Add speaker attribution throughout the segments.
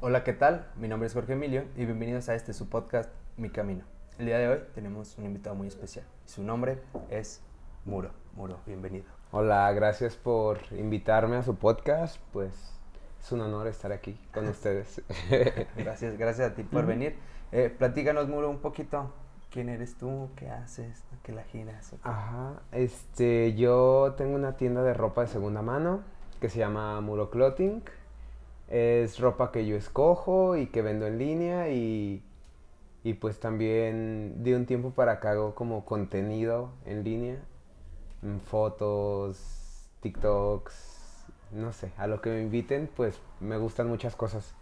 Speaker 1: Hola, ¿qué tal? Mi nombre es Jorge Emilio y bienvenidos a este su podcast Mi Camino. El día de hoy tenemos un invitado muy especial. Su nombre es Muro. Muro, bienvenido.
Speaker 2: Hola, gracias por invitarme a su podcast. Pues es un honor estar aquí con ustedes.
Speaker 1: gracias, gracias a ti por venir. Eh, platícanos, Muro, un poquito. ¿Quién eres tú? ¿Qué haces? ¿Qué la giras?
Speaker 2: Ajá, este, yo tengo una tienda de ropa de segunda mano que se llama Muro Clothing. Es ropa que yo escojo y que vendo en línea y, y pues también de un tiempo para acá hago como contenido en línea, mm, fotos, TikToks, no sé, a lo que me inviten pues me gustan muchas cosas.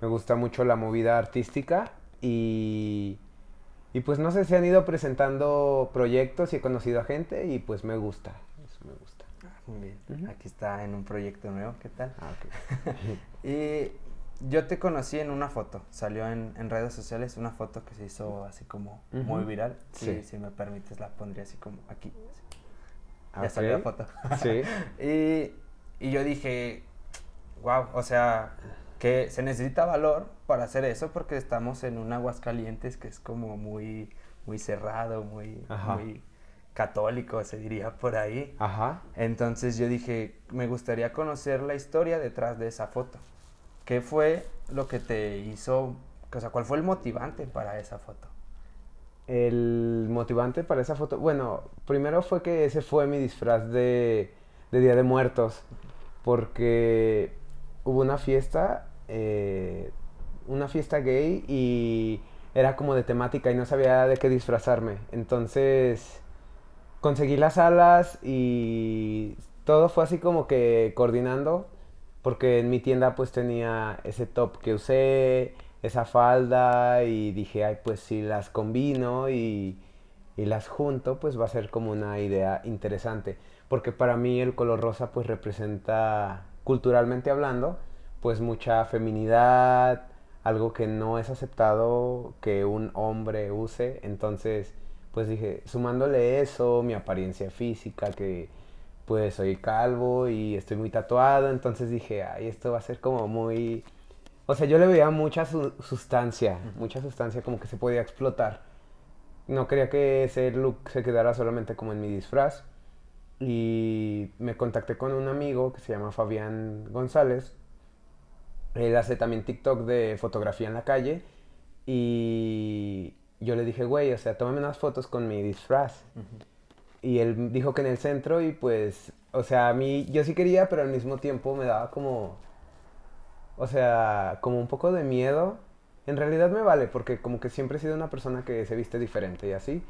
Speaker 2: Me gusta mucho la movida artística y y pues no sé, se han ido presentando proyectos y he conocido a gente y pues me gusta,
Speaker 1: muy bien, aquí está en un proyecto nuevo, ¿qué tal?
Speaker 2: Ah,
Speaker 1: y yo te conocí en una foto, salió en, redes sociales una foto que se hizo así como muy viral. Sí. Si, me permites la pondría así como aquí. Ya salió la foto.
Speaker 2: Sí.
Speaker 1: y, y yo dije, wow, o sea, que se necesita valor para hacer eso porque estamos en un Aguascalientes que es como muy, muy cerrado, muy, muy católico, se diría por ahí.
Speaker 2: Ajá.
Speaker 1: Entonces yo dije, me gustaría conocer la historia detrás de esa foto. ¿Qué fue lo que te hizo, o sea, cuál fue el motivante para esa foto?
Speaker 2: El motivante para esa foto, bueno, primero fue que ese fue mi disfraz de, de Día de Muertos, porque hubo una fiesta eh, una fiesta gay y era como de temática y no sabía de qué disfrazarme. Entonces conseguí las alas y todo fue así como que coordinando porque en mi tienda pues tenía ese top que usé, esa falda y dije, ay pues si las combino y, y las junto pues va a ser como una idea interesante porque para mí el color rosa pues representa culturalmente hablando pues mucha feminidad, algo que no es aceptado que un hombre use. Entonces, pues dije, sumándole eso, mi apariencia física, que pues soy calvo y estoy muy tatuado, entonces dije, ay, esto va a ser como muy... O sea, yo le veía mucha sustancia, mucha sustancia como que se podía explotar. No quería que ese look se quedara solamente como en mi disfraz. Y me contacté con un amigo que se llama Fabián González, él hace también TikTok de fotografía en la calle. Y yo le dije, güey, o sea, tómame unas fotos con mi disfraz. Y él dijo que en el centro y pues, o sea, a mí yo sí quería, pero al mismo tiempo me daba como, o sea, como un poco de miedo. En realidad me vale, porque como que siempre he sido una persona que se viste diferente y así.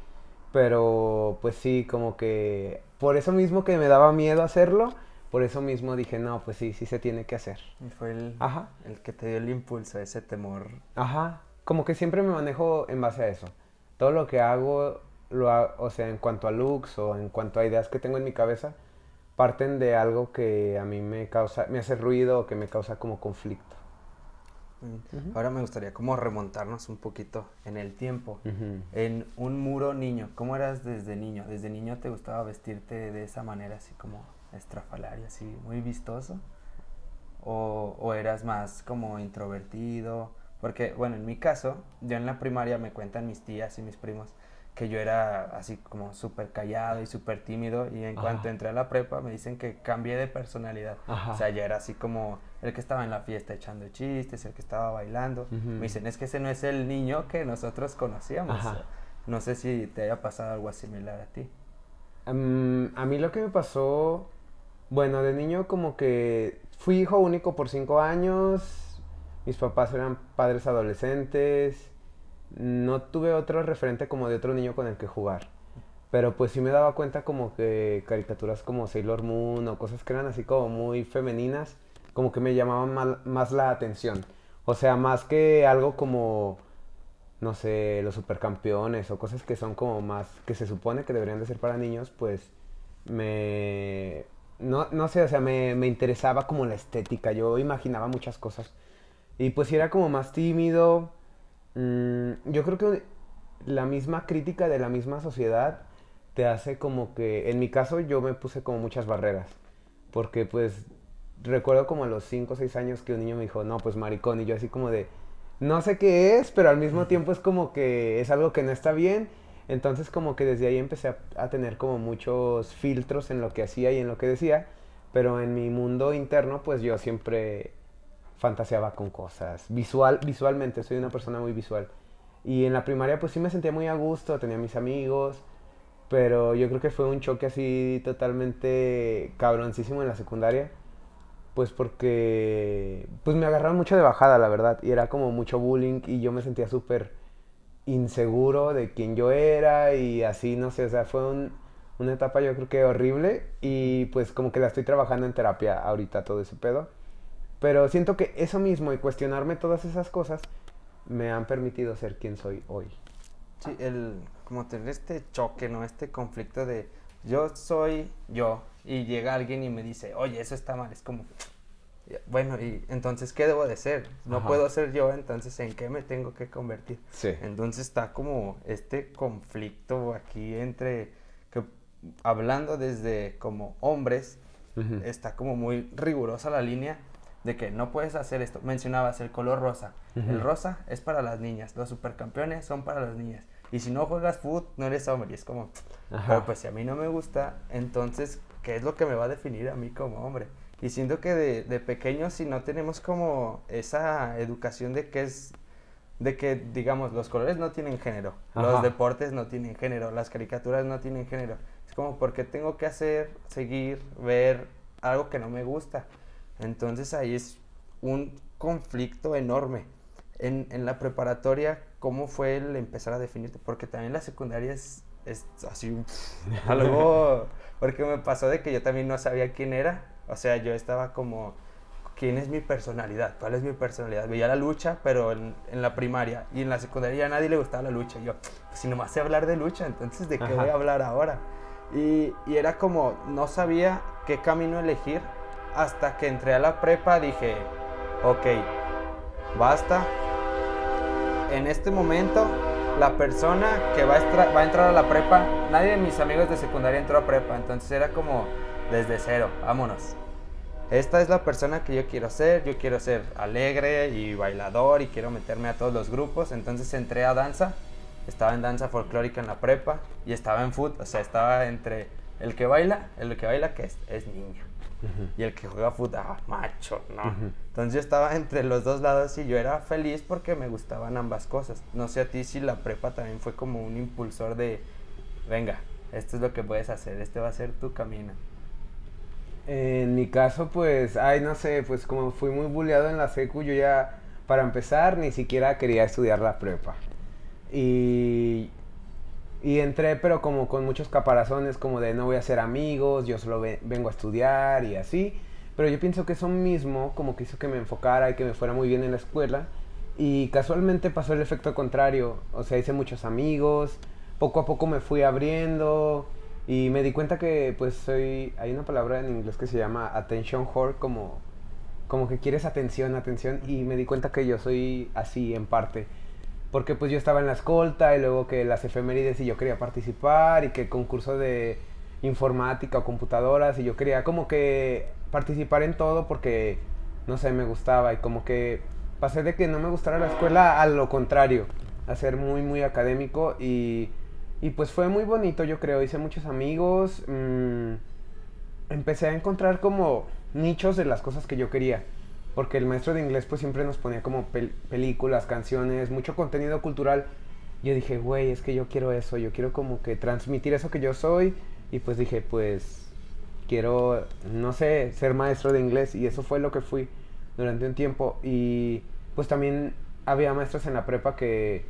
Speaker 2: Pero pues sí, como que por eso mismo que me daba miedo hacerlo, por eso mismo dije, no, pues sí, sí se tiene que hacer.
Speaker 1: Y fue el, el que te dio el impulso, ese temor.
Speaker 2: Ajá, como que siempre me manejo en base a eso. Todo lo que hago, lo o sea, en cuanto a looks o en cuanto a ideas que tengo en mi cabeza, parten de algo que a mí me causa, me hace ruido o que me causa como conflicto.
Speaker 1: Ahora me gustaría como remontarnos un poquito en el tiempo. En un muro niño, ¿cómo eras desde niño? ¿Desde niño te gustaba vestirte de esa manera, así como estrafalario, así, muy vistoso? O, ¿O, eras más como introvertido? Porque, bueno, en mi caso, yo en la primaria me cuentan mis tías y mis primos que yo era así como súper callado y súper tímido y en cuanto entré a la prepa me dicen que cambié de personalidad. O sea, ya era así como el que estaba en la fiesta echando chistes, el que estaba bailando. Me dicen, es que ese no es el niño que nosotros conocíamos. No sé si te haya pasado algo similar a ti.
Speaker 2: Em, a mí lo que me pasó bueno, de niño como que fui hijo único por cinco años, mis papás eran padres adolescentes, no tuve otro referente como de otro niño con el que jugar. Pero pues sí me daba cuenta como que caricaturas como Sailor Moon o cosas que eran así como muy femeninas, como que me llamaban más la atención. O sea, más que algo como, no sé, los supercampeones o cosas que son como más, que se supone que deberían de ser para niños, pues me, no, no sé, o sea, me, interesaba como la estética, yo imaginaba muchas cosas. Y pues si era como más tímido, mm, yo creo que la misma crítica de la misma sociedad te hace como que, en mi caso yo me puse como muchas barreras, porque pues recuerdo como a los 5 o 6 años que un niño me dijo, no, pues maricón, y yo así como de, no sé qué es, pero al mismo tiempo es como que es algo que no está bien. Entonces como que desde ahí empecé a, tener como muchos filtros en lo que hacía y en lo que decía, pero en mi mundo interno pues yo siempre fantaseaba con cosas. Visual, visualmente, soy una persona muy visual. Y en la primaria pues sí me sentía muy a gusto, tenía mis amigos, pero yo creo que fue un choque así totalmente cabroncísimo en la secundaria. Pues porque pues me agarraron mucho de bajada, la verdad. Y era como mucho bullying y yo me sentía súper inseguro de quién yo era y así, no sé, o sea, fue una etapa yo creo que horrible y pues como que la estoy trabajando en terapia ahorita todo ese pedo. Pero siento que eso mismo y cuestionarme todas esas cosas me han permitido ser quien soy hoy.
Speaker 1: Sí, el, como tener este choque, ¿no? Este conflicto de yo soy yo y llega alguien y me dice, oye, eso está mal. Es como, bueno, y entonces, ¿qué debo de ser? No puedo ser yo, entonces, ¿en qué me tengo que convertir? Sí. Entonces está como este conflicto aquí entre, que hablando desde como hombres, está como muy rigurosa la línea de que no puedes hacer esto. Mencionabas el color rosa. El rosa es para las niñas, los supercampeones son para las niñas. Y si no juegas fútbol, no eres hombre. Y es como, pero pues si a mí no me gusta, entonces, ¿qué es lo que me va a definir a mí como hombre? Y siento que de, de pequeños, si no tenemos como esa educación de que es, de que, digamos, los colores no tienen género, los deportes no tienen género, las caricaturas no tienen género. Es como, ¿por qué tengo que hacer, seguir, ver algo que no me gusta? Entonces ahí es un conflicto enorme. En, en la preparatoria, ¿cómo fue el empezar a definirte? Porque también la secundaria es, es así algo, porque me pasó de que yo también no sabía quién era, o sea, yo estaba como, ¿quién es mi personalidad? ¿Cuál es mi personalidad? Veía la lucha, pero en, en la primaria y en la secundaria a nadie le gustaba la lucha. Yo, pues si nomás sé hablar de lucha, entonces ¿de qué voy a hablar ahora? Y, y era como, no sabía qué camino elegir hasta que entré a la prepa dije, ok, basta, en este momento la persona que va a, a entrar a la prepa, nadie de mis amigos de secundaria entró a prepa, entonces era como desde cero, vámonos. Esta es la persona que yo quiero ser, yo quiero ser alegre y bailador y quiero meterme a todos los grupos, entonces entré a danza, estaba en danza folclórica en la prepa y estaba en foot, o sea, estaba entre el que baila, el que baila que es, es Y el que juega fútbol, ah, macho, ¿no? Entonces yo estaba entre los dos lados y yo era feliz porque me gustaban ambas cosas. No sé a ti si la prepa también fue como un impulsor de, venga, esto es lo que puedes hacer, este va a ser tu camino.
Speaker 2: En mi caso, pues, ay, no sé, pues como fui muy bulleado en la secu, yo ya, para empezar, ni siquiera quería estudiar la prepa. Y y entré, pero como con muchos caparazones, como de no voy a ser amigos, yo solo vengo a estudiar y así. Pero yo pienso que eso mismo como que hizo que me enfocara y que me fuera muy bien en la escuela. Y casualmente pasó el efecto contrario. O sea, hice muchos amigos, poco a poco me fui abriendo y me di cuenta que pues soy... Hay una palabra en inglés que se llama attention whore, como, como que quieres atención, atención. Y me di cuenta que yo soy así en parte porque pues yo estaba en la escolta y luego que las efemérides y yo quería participar y que concurso de informática o computadoras y yo quería como que participar en todo porque no sé, me gustaba y como que pasé de que no me gustara la escuela a lo contrario, a ser muy muy académico y, y pues fue muy bonito yo creo, hice muchos amigos, mm, empecé a encontrar como nichos de las cosas que yo quería porque el maestro de inglés pues siempre nos ponía como películas, canciones, mucho contenido cultural. Yo dije, güey, es que yo quiero eso, yo quiero como que transmitir eso que yo soy y pues dije, pues quiero, no sé, ser maestro de inglés y eso fue lo que fui durante un tiempo. Y pues también había maestros en la prepa que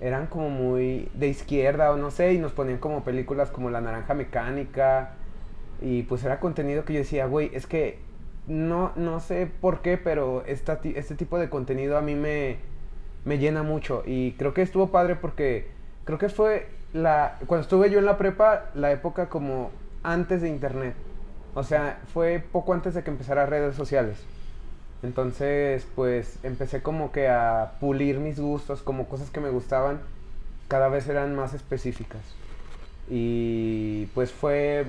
Speaker 2: eran como muy de izquierda o no sé y nos ponían como películas como La Naranja Mecánica. Y pues era contenido que yo decía, güey, es que no, no sé por qué, pero esta, este tipo de contenido a mí me, me llena mucho. Y creo que estuvo padre porque creo que fue la. Cuando estuve yo en la prepa, la época como antes de internet. O sea, fue poco antes de que empezara redes sociales. Entonces, pues empecé como que a pulir mis gustos, como cosas que me gustaban, cada vez eran más específicas. Y pues fue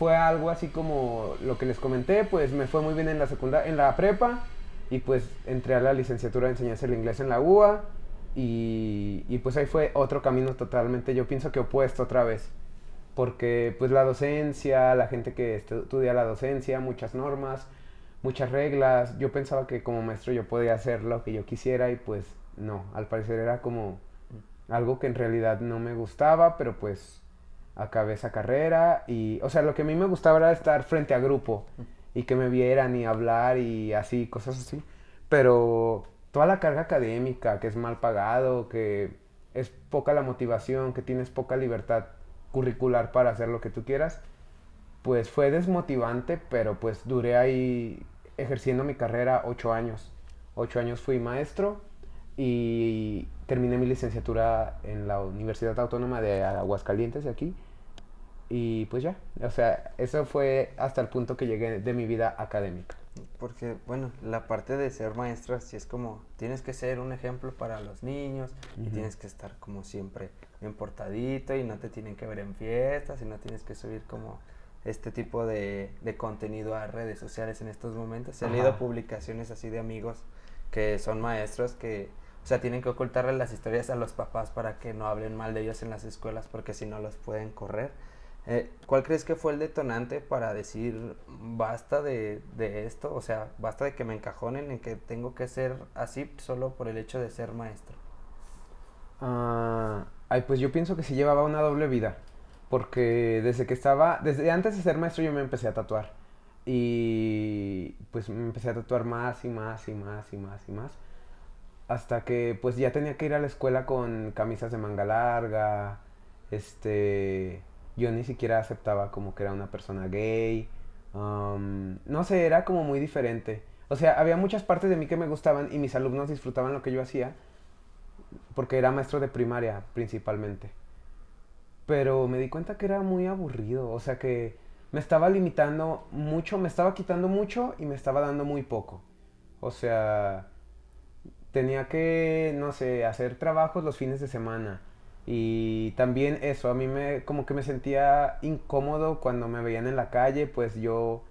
Speaker 2: fue algo así como lo que les comenté, pues me fue muy bien en la en la prepa y pues entré a la licenciatura de enseñanza del inglés en la UA y, y pues ahí fue otro camino totalmente, yo pienso que opuesto otra vez, porque pues la docencia, la gente que estudia la docencia, muchas normas, muchas reglas, yo pensaba que como maestro yo podía hacer lo que yo quisiera y pues no, al parecer era como algo que en realidad no me gustaba, pero pues acabé esa carrera y, o sea, lo que a mí me gustaba era estar frente a grupo y que me vieran y hablar y así, cosas así, pero toda la carga académica, que es mal pagado, que es poca la motivación, que tienes poca libertad curricular para hacer lo que tú quieras, pues fue desmotivante, pero pues duré ahí ejerciendo mi carrera ocho años. Ocho años fui maestro y terminé mi licenciatura en la Universidad Autónoma de Aguascalientes, de aquí. Y pues ya, o sea, eso fue hasta el punto que llegué de mi vida académica.
Speaker 1: Porque, bueno, la parte de ser maestro así es como, tienes que ser un ejemplo para los niños y tienes que estar como siempre bien portadito y no te tienen que ver en fiestas y no tienes que subir como este tipo de, de contenido a redes sociales en estos momentos. He leído publicaciones así de amigos que son maestros que, o sea, tienen que ocultarle las historias a los papás para que no hablen mal de ellos en las escuelas porque si no los pueden correr. Eh, ¿Cuál crees que fue el detonante para decir basta de, esto? O sea, basta de que me encajonen en que tengo que ser así solo por el hecho de ser maestro.
Speaker 2: Ah, ay, pues yo pienso que si llevaba una doble vida. Porque desde que estaba, desde antes de ser maestro yo me empecé a tatuar. Y pues me empecé a tatuar más y más y más y más y más. Hasta que pues ya tenía que ir a la escuela con camisas de manga larga. Este, yo ni siquiera aceptaba como que era una persona gay. Um, no sé, era como muy diferente. O sea, había muchas partes de mí que me gustaban y mis alumnos disfrutaban lo que yo hacía. Porque era maestro de primaria principalmente pero me di cuenta que era muy aburrido, o sea que me estaba limitando mucho, me estaba quitando mucho y me estaba dando muy poco. O sea, tenía que, no sé, hacer trabajos los fines de semana. Y también eso, a mí me como que me sentía incómodo cuando me veían en la calle, pues yo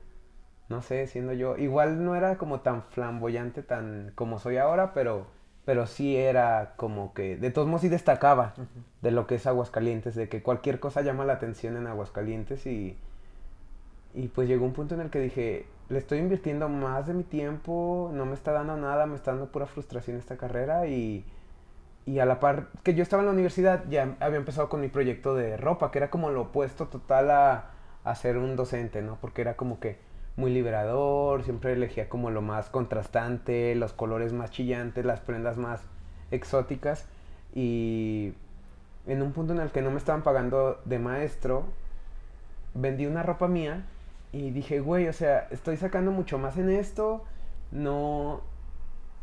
Speaker 2: no sé, siendo yo, igual no era como tan flamboyante tan como soy ahora, pero pero sí era como que, de todos modos sí destacaba de lo que es Aguascalientes, de que cualquier cosa llama la atención en Aguascalientes y, y pues llegó un punto en el que dije, le estoy invirtiendo más de mi tiempo, no me está dando nada, me está dando pura frustración esta carrera y, y a la par que yo estaba en la universidad ya había empezado con mi proyecto de ropa, que era como lo opuesto total a, a ser un docente, ¿no? Porque era como que muy liberador, siempre elegía como lo más contrastante, los colores más chillantes, las prendas más exóticas y en un punto en el que no me estaban pagando de maestro, vendí una ropa mía y dije, güey, o sea, estoy sacando mucho más en esto, no,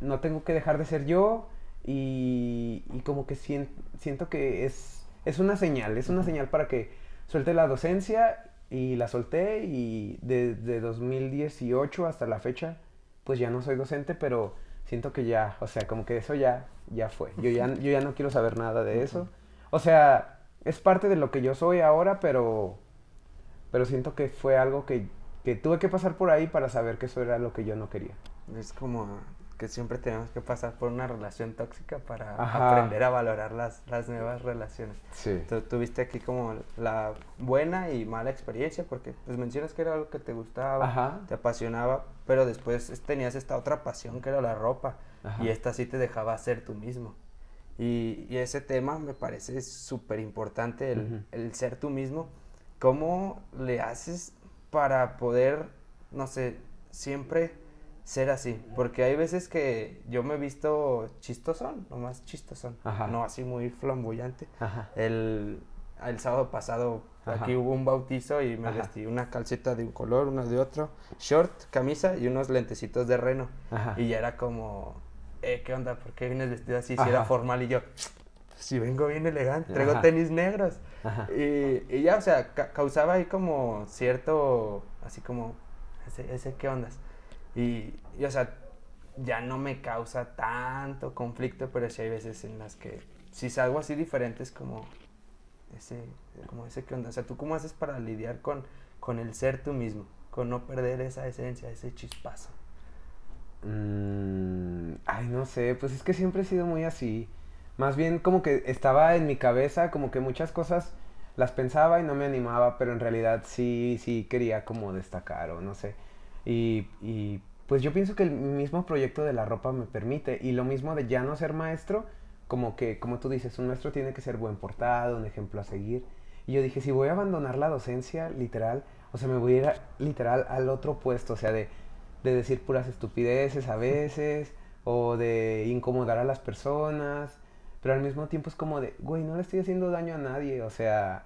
Speaker 2: no tengo que dejar de ser yo y, y como que siento, que es, es una señal, es una señal para que suelte la docencia y la solté y desde 2018 hasta la fecha, pues ya no soy docente, pero siento que ya, o sea, como que eso ya, ya fue. Yo ya, yo ya no quiero saber nada de eso. O sea, es parte de lo que yo soy ahora, pero, pero siento que fue algo que, que tuve que pasar por ahí para saber que eso era lo que yo no quería.
Speaker 1: Es como que siempre tenemos que pasar por una relación tóxica para aprender a valorar las, las nuevas relaciones. Sí. Tú tuviste aquí como la buena y mala experiencia porque pues mencionas que era algo que te gustaba, te apasionaba, pero después tenías esta otra pasión que era la ropa y esta sí te dejaba ser tú mismo. Y, y ese tema me parece súper importante, el, el ser tú mismo. ¿Cómo le haces para poder, no sé, siempre ser así, porque hay veces que yo me he visto chistosón, nomás chistosón, no así muy flamboyante. El, el sábado pasado aquí hubo un bautizo y me vestí una calceta de un color, una de otro, short, camisa y unos lentecitos de reno. Y ya era como, eh, ¿qué onda? ¿Por qué vienes vestido así? Si era formal y yo, si vengo bien elegante, traigo tenis negros. Y, y, ya, o sea, causaba ahí como cierto, así como, ese, ese ¿qué ondas? Y, o sea, ya no me causa tanto conflicto, pero sí hay veces en las que si salgo algo así diferente es como ese, como ese que onda. O sea, ¿tú cómo haces para lidiar con con el ser tú mismo, con no perder esa esencia, ese chispazo?
Speaker 2: Mm, ay, no sé, pues es que siempre he sido muy así. Más bien como que estaba en mi cabeza, como que muchas cosas las pensaba y no me animaba, pero en realidad sí, sí quería como destacar o no sé. Y, y pues yo pienso que el mismo proyecto de la ropa me permite y lo mismo de ya no ser maestro, como que, como tú dices, un maestro tiene que ser buen portado, un ejemplo a seguir. Y yo dije, si voy a abandonar la docencia, literal, o sea, me voy a ir literal al otro puesto, o sea, de, de decir puras estupideces a veces, o de incomodar a las personas, pero al mismo tiempo es como de, güey, no le estoy haciendo daño a nadie, o sea,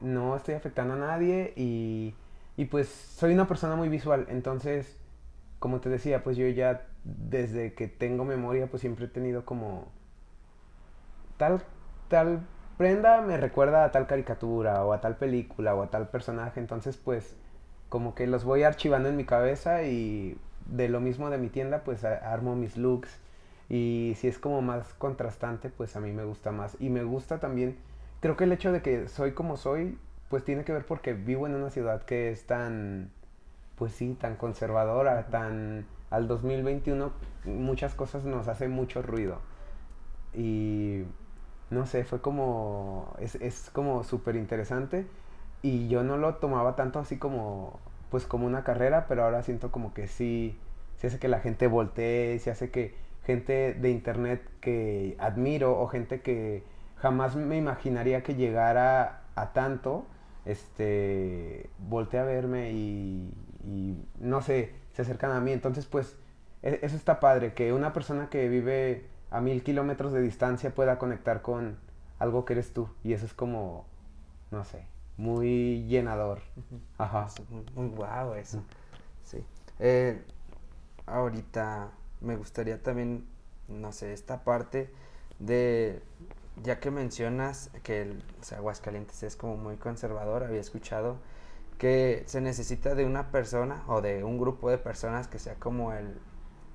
Speaker 2: no estoy afectando a nadie y, y pues soy una persona muy visual, entonces, como te decía, pues yo ya desde que tengo memoria, pues siempre he tenido como tal, tal prenda me recuerda a tal caricatura o a tal película o a tal personaje, entonces pues como que los voy archivando en mi cabeza y de lo mismo de mi tienda pues armo mis looks. Y si es como más contrastante pues a mí me gusta más. Y me gusta también creo que el hecho de que soy como soy pues tiene que ver porque vivo en una ciudad que es tan pues sí tan conservadora tan al 2021 muchas cosas nos hacen mucho ruido. Y no sé, fue como, es, es como súper interesante y yo no lo tomaba tanto así como, pues como una carrera, pero ahora siento como que sí, se hace que la gente voltee, se hace que gente de internet que admiro o gente que jamás me imaginaría que llegara a tanto, este, voltee a verme y, y no sé, se acercan a mí. Entonces, pues, e, eso está padre, que una persona que vive a mil kilómetros de distancia pueda conectar con algo que eres tú. Y eso es como, no sé, muy llenador. Ajá.
Speaker 1: Muy, guau eso. Sí. Eh, ahorita me gustaría también, no sé, esta parte de, ya que mencionas que el Aguascalientes es como muy conservador, había escuchado que se necesita de una persona o de un grupo de personas que sea como el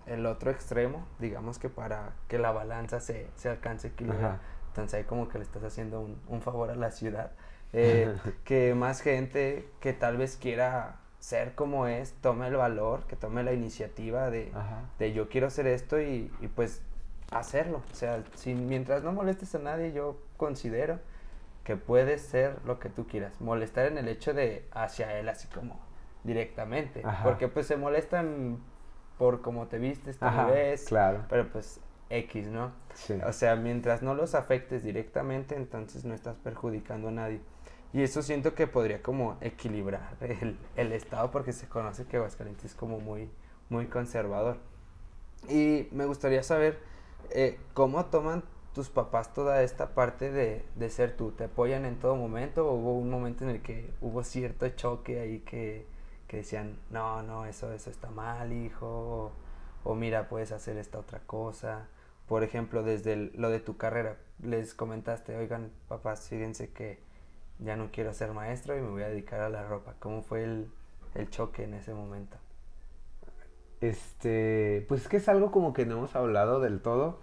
Speaker 1: el otro extremo, digamos que para que la balanza se, se alcance equilibrar. Entonces ahí como que le estás haciendo un, favor a la ciudad. Eh, que más gente que tal vez quiera ser como es, tome el valor, que tome la iniciativa de, de yo quiero hacer esto y, y, pues hacerlo. O sea, mientras no molestes a nadie, yo considero que puedes ser lo que tú quieras. Molestar en el hecho de hacia él así como directamente. Porque pues se molestan por cómo te vistes, cómo ves.
Speaker 2: Claro.
Speaker 1: Pero pues X, ¿no? O sea, mientras no los afectes directamente, entonces no estás perjudicando a nadie. Y eso siento que podría como equilibrar el, el estado porque se conoce que Aguascalientes es como muy, muy conservador. Y me gustaría saber eh, cómo toman tus papás toda esta parte de, de, ser tú. ¿Te apoyan en todo momento o hubo un momento en el que hubo cierto choque ahí que, que decían, no, no, eso, eso está mal, hijo, o, mira, puedes hacer esta otra cosa. Por ejemplo, desde lo de tu carrera, les comentaste, oigan, papás, fíjense que ya no quiero ser maestro y me voy a dedicar a la ropa. ¿Cómo fue el, el choque en ese momento?
Speaker 2: Este, pues es que es algo como que no hemos hablado del todo.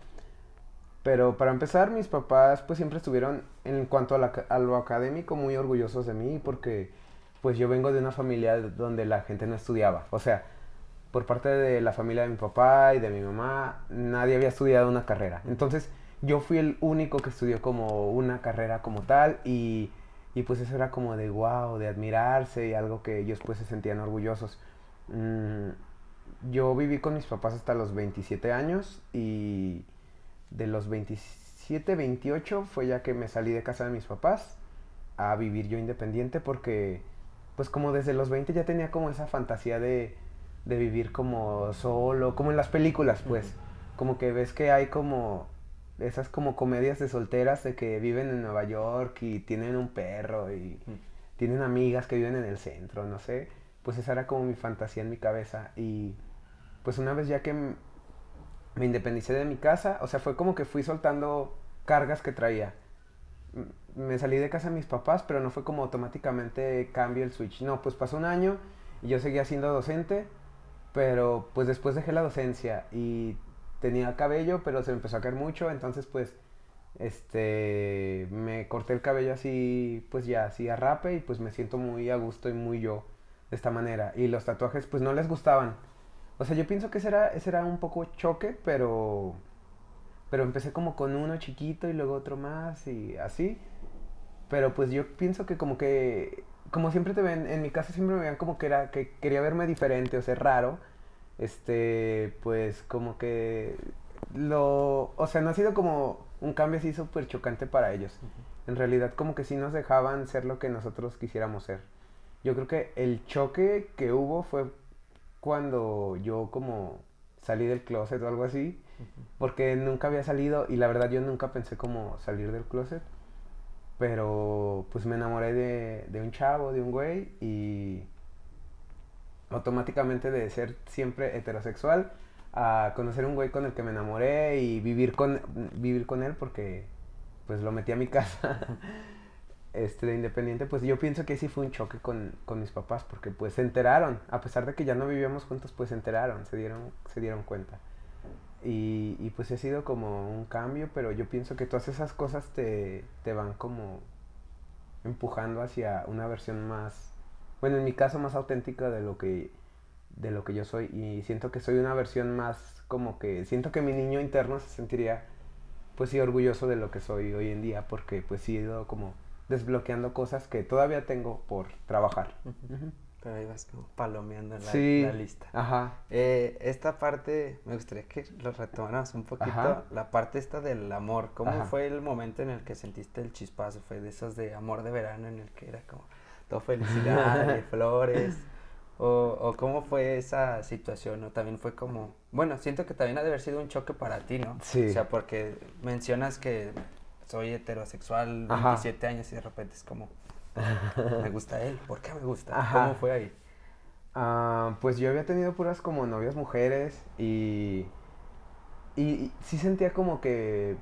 Speaker 2: Pero para empezar, mis papás pues siempre estuvieron en cuanto a, lo académico muy orgullosos de mí porque pues yo vengo de una familia donde la gente no estudiaba. O sea, por parte de la familia de mi papá y de mi mamá, nadie había estudiado una carrera. Entonces, yo fui el único que estudió como una carrera como tal y, y pues eso era como de wow, de admirarse y algo que ellos pues se sentían orgullosos. Mm, yo viví con mis papás hasta los 27 años y de los 27, 28 fue ya que me salí de casa de mis papás a vivir yo independiente porque pues como desde los 20 ya tenía como esa fantasía de, vivir como solo, como en las películas, pues. Como que ves que hay como esas como comedias de solteras de que viven en Nueva York y tienen un perro y tienen amigas que viven en el centro, no sé. Pues esa era como mi fantasía en mi cabeza. Y pues una vez ya que me independicé de mi casa, o sea, fue como que fui soltando cargas que traía me salí de casa de mis papás, pero no fue como automáticamente cambio el switch. No, pues pasó un año y yo seguía siendo docente, pero pues después dejé la docencia y tenía cabello, pero se me empezó a caer mucho, entonces pues Este, me corté el cabello así, pues ya así a rape y pues me siento muy a gusto y muy yo de esta manera. Y los tatuajes pues no les gustaban. O sea, yo pienso que ese era, ese era un poco choque, pero, pero empecé como con uno chiquito y luego otro más y así. Pero pues yo pienso que como que, como siempre te ven, en mi casa siempre me veían como que era, que quería verme diferente o ser raro. Este, pues como que lo, o sea, no ha sido como un cambio así súper chocante para ellos. En realidad como que sí nos dejaban ser lo que nosotros quisiéramos ser. Yo creo que el choque que hubo fue cuando yo como salí del closet o algo así, porque nunca había salido y la verdad yo nunca pensé como salir del closet, pero pues me enamoré de, de un chavo, de un güey y automáticamente de ser siempre heterosexual a conocer un güey con el que me enamoré y vivir con, vivir con él porque pues lo metí a mi casa este, de independiente, pues yo pienso que sí fue un choque con, con, mis papás porque pues se enteraron, a pesar de que ya no vivíamos juntos, pues se enteraron, se dieron, se dieron cuenta. Y, y pues ha sido como un cambio, pero yo pienso que todas esas cosas te, te van como empujando hacia una versión más, bueno, en mi caso más auténtica de lo que de lo que yo soy y siento que soy una versión más como que siento que mi niño interno se sentiría pues sí orgulloso de lo que soy hoy en día porque pues sí he ido como desbloqueando cosas que todavía tengo por trabajar.
Speaker 1: Pero ahí vas como palomeando la, la lista.
Speaker 2: Ajá.
Speaker 1: Eh, esta parte, me gustaría que lo retomáramos un poquito. La parte esta del amor. ¿Cómo fue el momento en el que sentiste el chispazo? ¿Fue de esos de amor de verano en el que era como todo felicidad y flores? O, o, cómo fue esa situación, ¿no? También fue como, bueno, siento que también ha de haber sido un choque para ti, ¿no?
Speaker 2: Sí.
Speaker 1: O sea, porque mencionas que soy heterosexual, 27 años y de repente es como, me gusta él, ¿por qué me gusta? ¿Cómo fue ahí?
Speaker 2: Ah, pues yo había tenido puras como novias mujeres y, y, y sí sentía como que,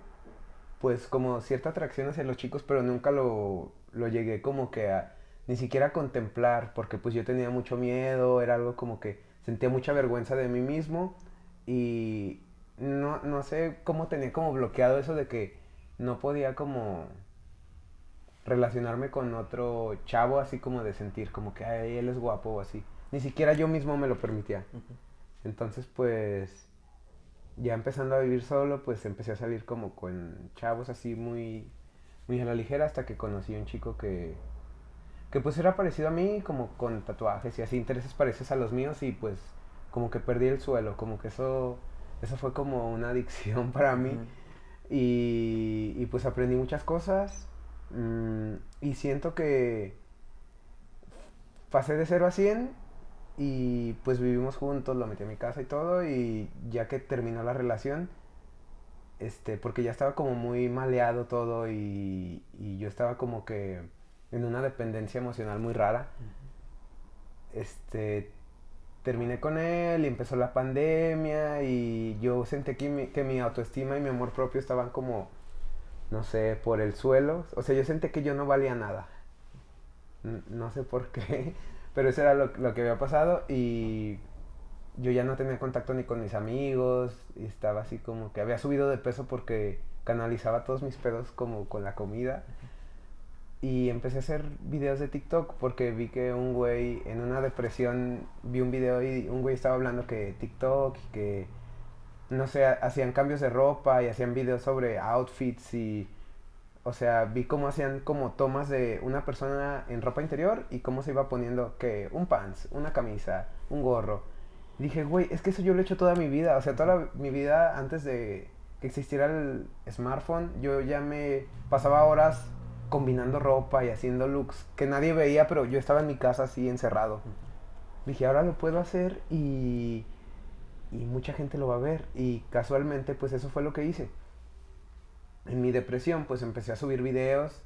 Speaker 2: pues como cierta atracción hacia los chicos, pero nunca lo, lo llegué como que a ni siquiera contemplar, porque pues yo tenía mucho miedo, era algo como que sentía mucha vergüenza de mí mismo y no, no sé cómo tenía como bloqueado eso de que no podía como relacionarme con otro chavo así como de sentir como que Ay, él es guapo o así. Ni siquiera yo mismo me lo permitía. Entonces pues ya empezando a vivir solo pues empecé a salir como con chavos así muy muy a la ligera hasta que conocí a un chico que que pues era parecido a mí, como con tatuajes y así, intereses parecidos a los míos y pues como que perdí el suelo, como que eso, eso fue como una adicción para mí y, y, pues aprendí muchas cosas mm, y siento que pasé de 0 a 100 y pues vivimos juntos, lo metí a mi casa y todo y ya que terminó la relación, este, porque ya estaba como muy maleado todo y, y yo estaba como que en una dependencia emocional muy rara. Este, terminé con él y empezó la pandemia y yo sentí que mi, que mi autoestima y mi amor propio estaban como, no sé, por el suelo. O sea, yo sentí que yo no valía nada. No sé por qué, pero eso era lo, lo que había pasado y yo ya no tenía contacto ni con mis amigos y estaba así como que había subido de peso porque canalizaba todos mis pedos como con la comida y empecé a hacer videos de TikTok porque vi que un güey en una depresión vi un video y un güey estaba hablando que TikTok y que no sé, hacían cambios de ropa y hacían videos sobre outfits y o sea, vi cómo hacían como tomas de una persona en ropa interior y cómo se iba poniendo que un pants, una camisa, un gorro. Y dije, güey, es que eso yo lo he hecho toda mi vida, o sea, toda mi vida antes de que existiera el smartphone, yo ya me pasaba horas combinando ropa y haciendo looks que nadie veía, pero yo estaba en mi casa así encerrado. Dije, ahora lo puedo hacer y, y mucha gente lo va a ver. Y casualmente, pues eso fue lo que hice. En mi depresión, pues empecé a subir videos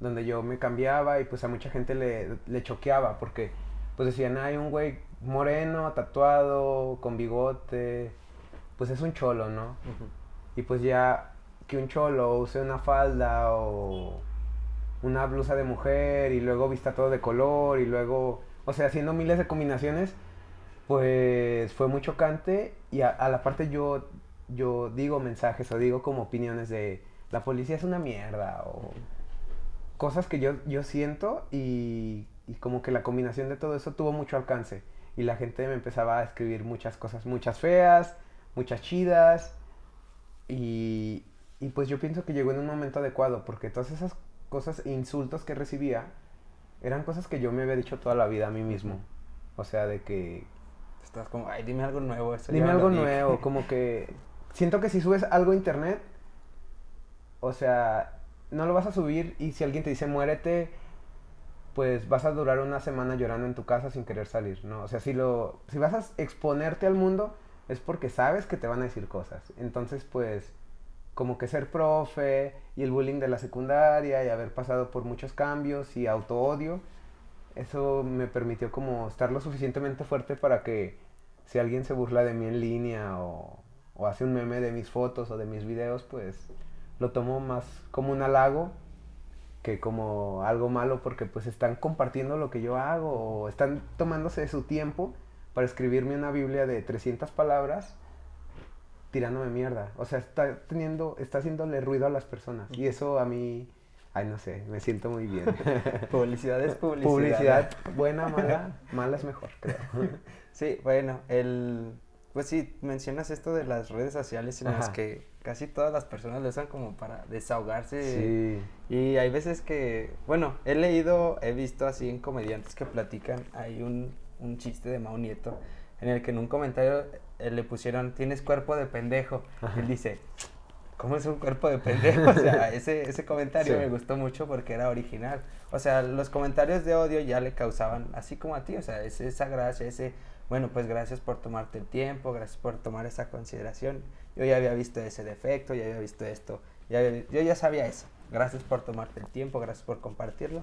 Speaker 2: donde yo me cambiaba y pues a mucha gente le, le choqueaba porque pues decían, hay un güey moreno, tatuado, con bigote, pues es un cholo, ¿no? Y pues ya que un cholo use una falda o una blusa de mujer y luego vista todo de color y luego, o sea, haciendo miles de combinaciones, pues fue muy chocante y a, la parte yo, yo digo mensajes o digo como opiniones de, la policía es una mierda o cosas que yo, yo siento y, como que la combinación de todo eso tuvo mucho alcance y la gente me empezaba a escribir muchas cosas, muchas feas, muchas chidas y, y pues yo pienso que llegó en un momento adecuado porque todas esas cosas e insultos que recibía eran cosas que yo me había dicho toda la vida a mí mismo. O sea, de que...
Speaker 1: Estás como, ay, dime algo nuevo.
Speaker 2: dime algo nuevo, como que... Siento que si subes algo a internet, o sea, no lo vas a subir y si alguien te dice muérete, pues vas a durar una semana llorando en tu casa sin querer salir, ¿no? O sea, si lo si vas a exponerte al mundo es porque sabes que te van a decir cosas. Entonces, pues como que ser profe y el bullying de la secundaria y haber pasado por muchos cambios y auto-odio, eso me permitió como estar lo suficientemente fuerte para que si alguien se burla de mí en línea o, o hace un meme de mis fotos o de mis videos, pues lo tomo más como un halago que como algo malo porque pues están compartiendo lo que yo hago o están tomándose su tiempo para escribirme una Biblia de 300 palabras tirándome mierda. O sea, está teniendo, está haciéndole ruido a las personas. Y eso a mí, ay, no sé, me siento muy bien.
Speaker 1: publicidad es publicidad.
Speaker 2: Publicidad, buena, mala, mala es mejor, creo.
Speaker 1: Sí, bueno, el, pues sí, mencionas esto de las redes sociales en las que casi todas las personas lo usan como para desahogarse. Sí. Y hay veces que, bueno, he leído, he visto así en comediantes que platican, hay un, un chiste de Mao Nieto en el que en un comentario eh, le pusieron, tienes cuerpo de pendejo. Él dice, ¿cómo es un cuerpo de pendejo? O sea, ese, ese comentario me gustó mucho porque era original. O sea, los comentarios de odio ya le causaban, así como a ti, o sea, esa gracia, ese, bueno, pues gracias por tomarte el tiempo, gracias por tomar esa consideración. Yo ya había visto ese defecto, ya había visto esto, ya yo ya sabía eso. Gracias por tomarte el tiempo, gracias por compartirlo.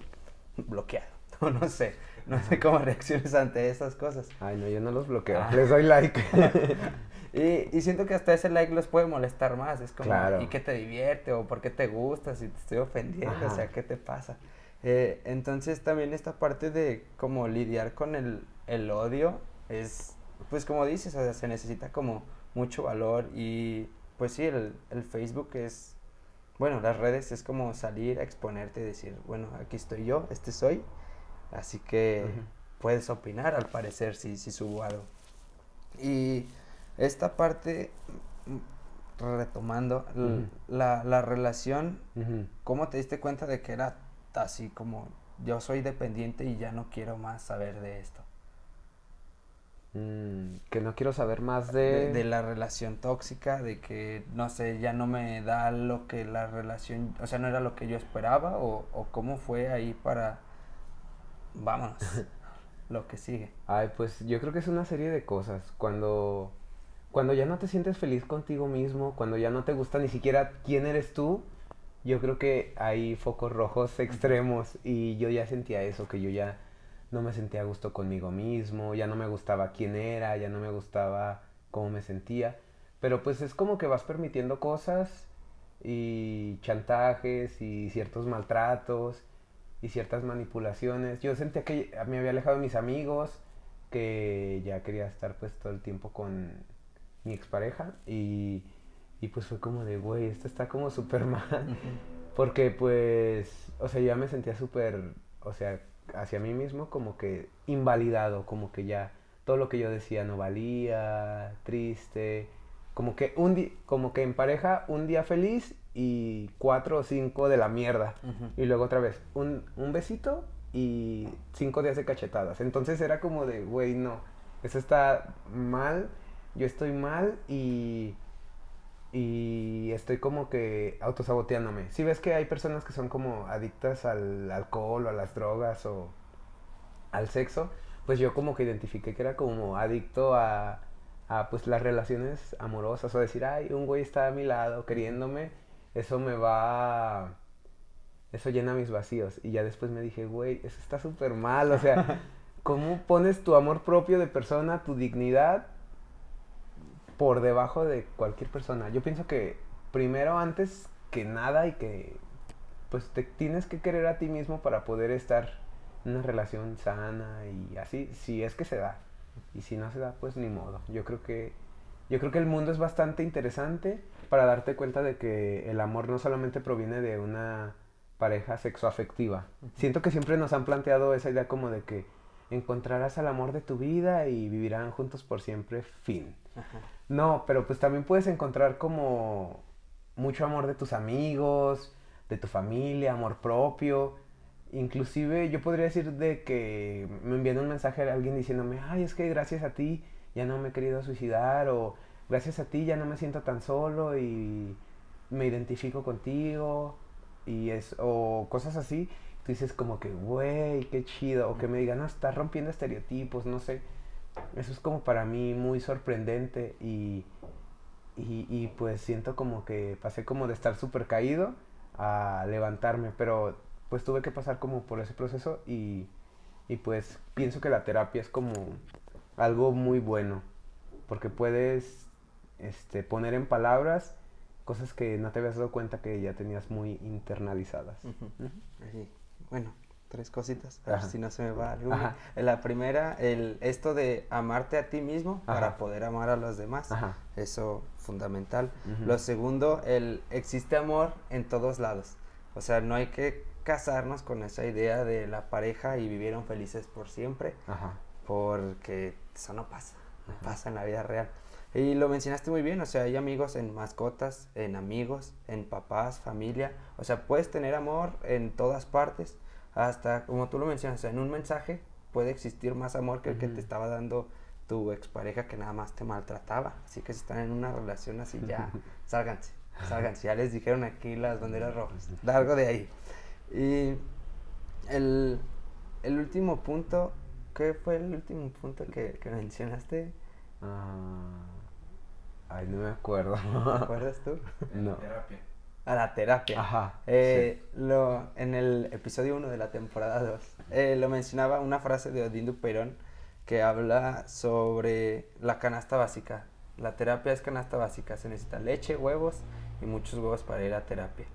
Speaker 1: Bloqueado. no sé, no sé cómo reacciones ante esas cosas.
Speaker 2: Ay, no, yo no los bloqueo, ah. les doy like.
Speaker 1: y, y, siento que hasta ese like los puede molestar más, es como, ¿y qué te divierte? ¿O por qué te gusta? Si te estoy ofendiendo, o sea, ¿qué te pasa? Eh, entonces también esta parte de como lidiar con el, el odio es, pues como dices, o sea, se necesita como mucho valor y pues sí, el, el Facebook es, bueno, las redes es como salir a exponerte y decir, bueno, aquí estoy yo, este soy Así que puedes opinar al parecer si, si subo algo. Y esta parte, mm, retomando, la, la, relación, ¿cómo te diste cuenta de que era así como yo soy dependiente y ya no quiero más saber de esto?
Speaker 2: Mm, que no quiero saber más de...
Speaker 1: de... la relación tóxica, de que, no sé, ya no me da lo que la relación, o sea, no era lo que yo esperaba, o, o cómo fue ahí para vámonos. lo que sigue.
Speaker 2: Ay, pues yo creo que es una serie de cosas. Cuando, cuando ya no te sientes feliz contigo mismo, cuando ya no te gusta ni siquiera quién eres tú, yo creo que hay focos rojos extremos y yo ya sentía eso, que yo ya no me sentía a gusto conmigo mismo, ya no me gustaba quién era, ya no me gustaba cómo me sentía. Pero pues es como que vas permitiendo cosas y chantajes y ciertos maltratos y ciertas manipulaciones. Yo sentía que me había alejado de mis amigos, que ya quería estar pues todo el tiempo con mi expareja y, y pues fue como de, güey, esto está como súper mal. Porque pues, o sea, ya me sentía súper, o sea, hacia mí mismo como que invalidado, como que ya todo lo que yo decía no valía, triste, como que un como que en pareja un día feliz y cuatro o cinco de la mierda. Y luego otra vez, un, un, besito y cinco días de cachetadas. Entonces era como de, güey, no, eso está mal, yo estoy mal y, y estoy como que autosaboteándome. Si ves que hay personas que son como adictas al alcohol o a las drogas o al sexo, pues yo como que identifiqué que era como adicto a, a pues las relaciones amorosas o decir, ay, un güey está a mi lado queriéndome eso me va... Eso llena mis vacíos. Y ya después me dije, güey, eso está súper mal. O sea, ¿cómo pones tu amor propio de persona, tu dignidad, por debajo de cualquier persona? Yo pienso que primero, antes que nada, y que pues te tienes que querer a ti mismo para poder estar en una relación sana y así, si es que se da. Y si no se da, pues ni modo. Yo creo que yo creo que el mundo es bastante interesante para darte cuenta de que el amor no solamente proviene de una pareja sexoafectiva. Siento que siempre nos han planteado esa idea como de que encontrarás al amor de tu vida y vivirán juntos por siempre, fin. No, pero pues también puedes encontrar como mucho amor de tus amigos, de tu familia, amor propio. Inclusive yo podría decir de que me envían un mensaje a alguien diciéndome, ay, es que gracias a ti ya no me he querido suicidar o gracias a ti ya no me siento tan solo y me identifico contigo y es o cosas así. Tú dices como que, güey, qué chido. O que me digan, no, estás rompiendo estereotipos, no sé. Eso es como para mí muy sorprendente y, y, y pues siento como que pasé como de estar súper caído a levantarme, pero pues tuve que pasar como por ese proceso y, y pues pienso que la terapia es como algo muy bueno, porque puedes este, poner en palabras cosas que no te habías dado cuenta que ya tenías muy internalizadas.
Speaker 1: Bueno, tres cositas, a ver si no se me va algo. La primera, el, esto de amarte a ti mismo para poder amar a los demás. Eso fundamental. Lo segundo, el existe amor en todos lados. O sea, no hay que casarnos con esa idea de la pareja y vivieron felices por siempre. Porque eso no pasa. No pasa en la vida real. Y lo mencionaste muy bien, o sea, hay amigos en mascotas, en amigos, en papás, familia, o sea, puedes tener amor en todas partes, hasta como tú lo mencionas, en un mensaje puede existir más amor que el que te estaba dando tu expareja que nada más te maltrataba, así que si están en una relación así ya, sálganse, sálganse, ya les dijeron aquí las banderas rojas, largo de ahí. Y el, último punto, ¿qué fue el último punto que, que mencionaste?
Speaker 2: Ah Ay, no me acuerdo.
Speaker 1: ¿Te acuerdas tú?
Speaker 2: No.
Speaker 3: Terapia.
Speaker 1: A la terapia.
Speaker 2: Ajá.
Speaker 1: Eh, lo, en el episodio 1 de la temporada 2, eh, lo mencionaba una frase de Odín Duperón que habla sobre la canasta básica. La terapia es canasta básica. Se necesita leche, huevos y muchos huevos para ir a terapia.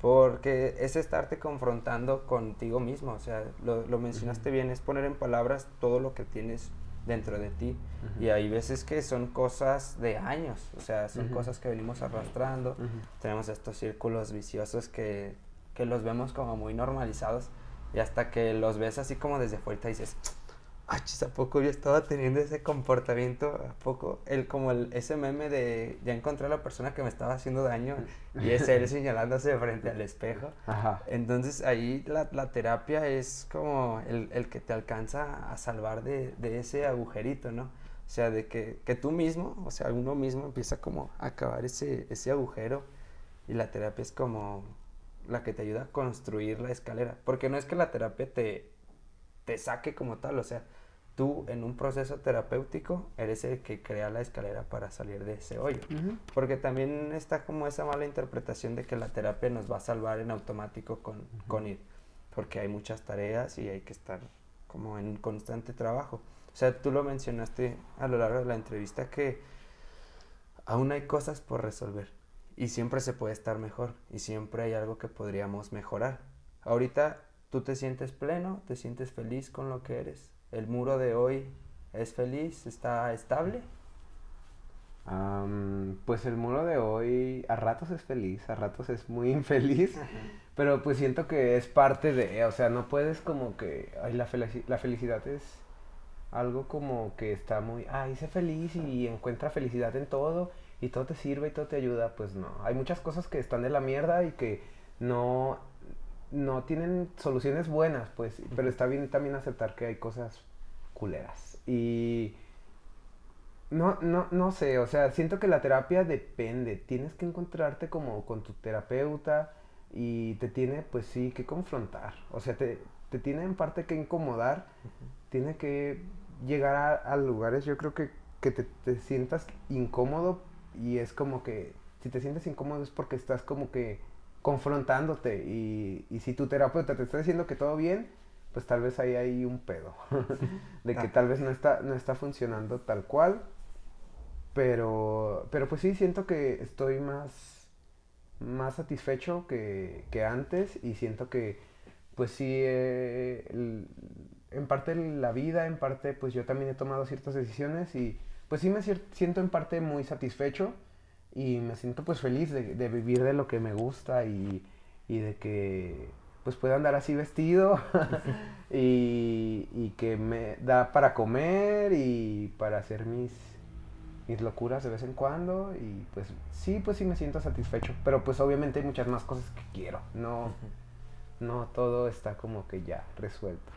Speaker 1: Porque es estarte confrontando contigo mismo. O sea, lo, lo mencionaste bien, es poner en palabras todo lo que tienes dentro de ti. Y hay veces que son cosas de años, o sea, son cosas que venimos arrastrando. Tenemos estos círculos viciosos que, que, los vemos como muy normalizados y hasta que los ves así como desde fuera y dices, ah, ¿a poco yo estaba teniendo ese comportamiento? ¿A poco? El, como el, ese meme de ya encontré a la persona que me estaba haciendo daño y es él señalándose frente al espejo. Entonces ahí la, la, terapia es como el, el, que te alcanza a salvar de, de, ese agujerito, ¿no? O sea, de que, que, tú mismo, o sea, uno mismo empieza como a acabar ese, ese agujero y la terapia es como la que te ayuda a construir la escalera. Porque no es que la terapia te, te saque como tal, o sea, tú en un proceso terapéutico eres el que crea la escalera para salir de ese hoyo. Porque también está como esa mala interpretación de que la terapia nos va a salvar en automático con, con ir. Porque hay muchas tareas y hay que estar como en constante trabajo. O sea, tú lo mencionaste a lo largo de la entrevista que aún hay cosas por resolver y siempre se puede estar mejor y siempre hay algo que podríamos mejorar. Ahorita tú te sientes pleno, te sientes feliz con lo que eres el muro de hoy es feliz, está estable?
Speaker 2: pues el muro de hoy a ratos es feliz, a ratos es muy infeliz, pero pues siento que es parte de, o sea, no puedes como que, ay, la, la felicidad es algo como que está muy, ay, sé feliz y encuentra felicidad en todo y todo te sirve y todo te ayuda, pues no, hay muchas cosas que están de la mierda y que no no tienen soluciones buenas, pues, pero está bien también aceptar que hay cosas culeras. Y no, no, no sé, o sea, siento que la terapia depende, tienes que encontrarte como con tu terapeuta y te tiene, pues sí, que confrontar, o sea, te, te tiene en parte que incomodar, tiene que llegar a, lugares, yo creo que, que te, te sientas incómodo y es como que si te sientes incómodo es porque estás como que confrontándote y, y, si tu terapeuta te está diciendo que todo bien, pues tal vez ahí hay un pedo, de que tal vez no está, no está funcionando tal cual, pero, pero pues sí, siento que estoy más, más satisfecho que, que antes y siento que pues sí, eh, en parte la vida, en parte pues yo también he tomado ciertas decisiones y pues sí me siento en parte muy satisfecho y me siento pues feliz de, de vivir de lo que me gusta y, y de que pues pueda andar así vestido y, y, que me da para comer y para hacer mis, mis locuras de vez en cuando y pues sí, pues sí me siento satisfecho, pero pues obviamente hay muchas más cosas que quiero, no, no todo está como que ya resuelto.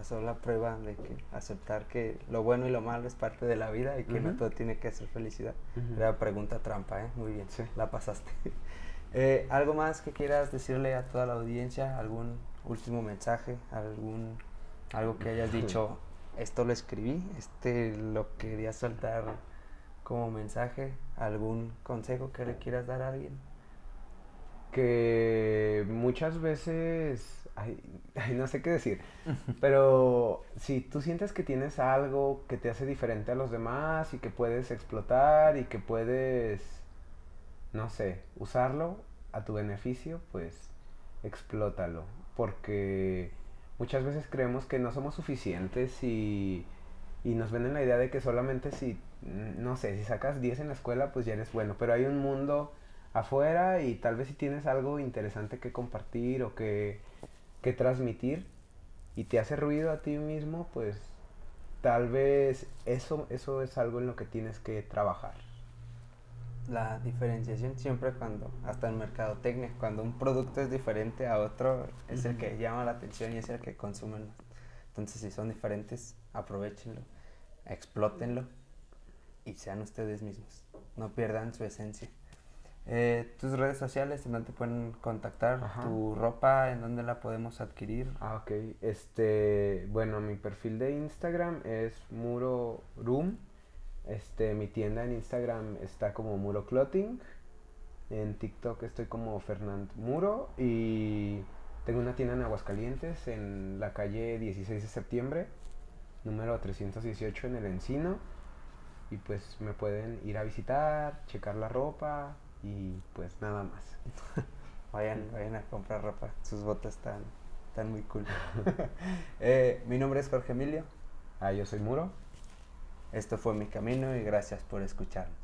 Speaker 1: Pasó la prueba de que aceptar que lo bueno y lo malo es parte de la vida y que no todo tiene que ser felicidad. Era pregunta trampa, ¿eh? Muy bien, sí. la pasaste. Eh, ¿Algo más que quieras decirle a toda la audiencia? ¿Algún último mensaje? ¿Algún, algo que hayas dicho? Esto lo escribí, este lo quería soltar como mensaje. ¿Algún consejo que le quieras dar a alguien?
Speaker 2: Que muchas veces, ay, no sé qué decir, pero si tú sientes que tienes algo que te hace diferente a los demás y que puedes explotar y que puedes no sé, usarlo a tu beneficio, pues explótalo. Porque muchas veces creemos que no somos suficientes y, y nos venden la idea de que solamente si, no sé, si sacas 10 en la escuela, pues ya eres bueno. Pero hay un mundo afuera y tal vez si tienes algo interesante que compartir o que, que transmitir y te hace ruido a ti mismo, pues tal vez eso, eso es algo en lo que tienes que trabajar
Speaker 1: la diferenciación siempre cuando, hasta en mercadotecnia, cuando un producto es diferente a otro, es el que llama la atención y es el que consumen. Entonces, si son diferentes, aprovechenlo, explótenlo y sean ustedes mismos. No pierdan su esencia. Eh, tus redes sociales, ¿en dónde te pueden contactar? ¿Tu ropa, en dónde la podemos adquirir?
Speaker 2: Ah, ok. Este, bueno, mi perfil de Instagram es Muro Room este, mi tienda en Instagram está como Muro Clothing. En TikTok estoy como Fernand Muro. Y tengo una tienda en Aguascalientes, en la calle 16 de septiembre, número 318 en el Encino. Y pues me pueden ir a visitar, checar la ropa y pues nada más.
Speaker 1: vayan, vayan a comprar ropa. Sus botas están, están muy cool. Eh, mi nombre es Jorge Emilio.
Speaker 2: Ah, yo soy Muro.
Speaker 1: Esto fue mi camino y gracias por escucharnos.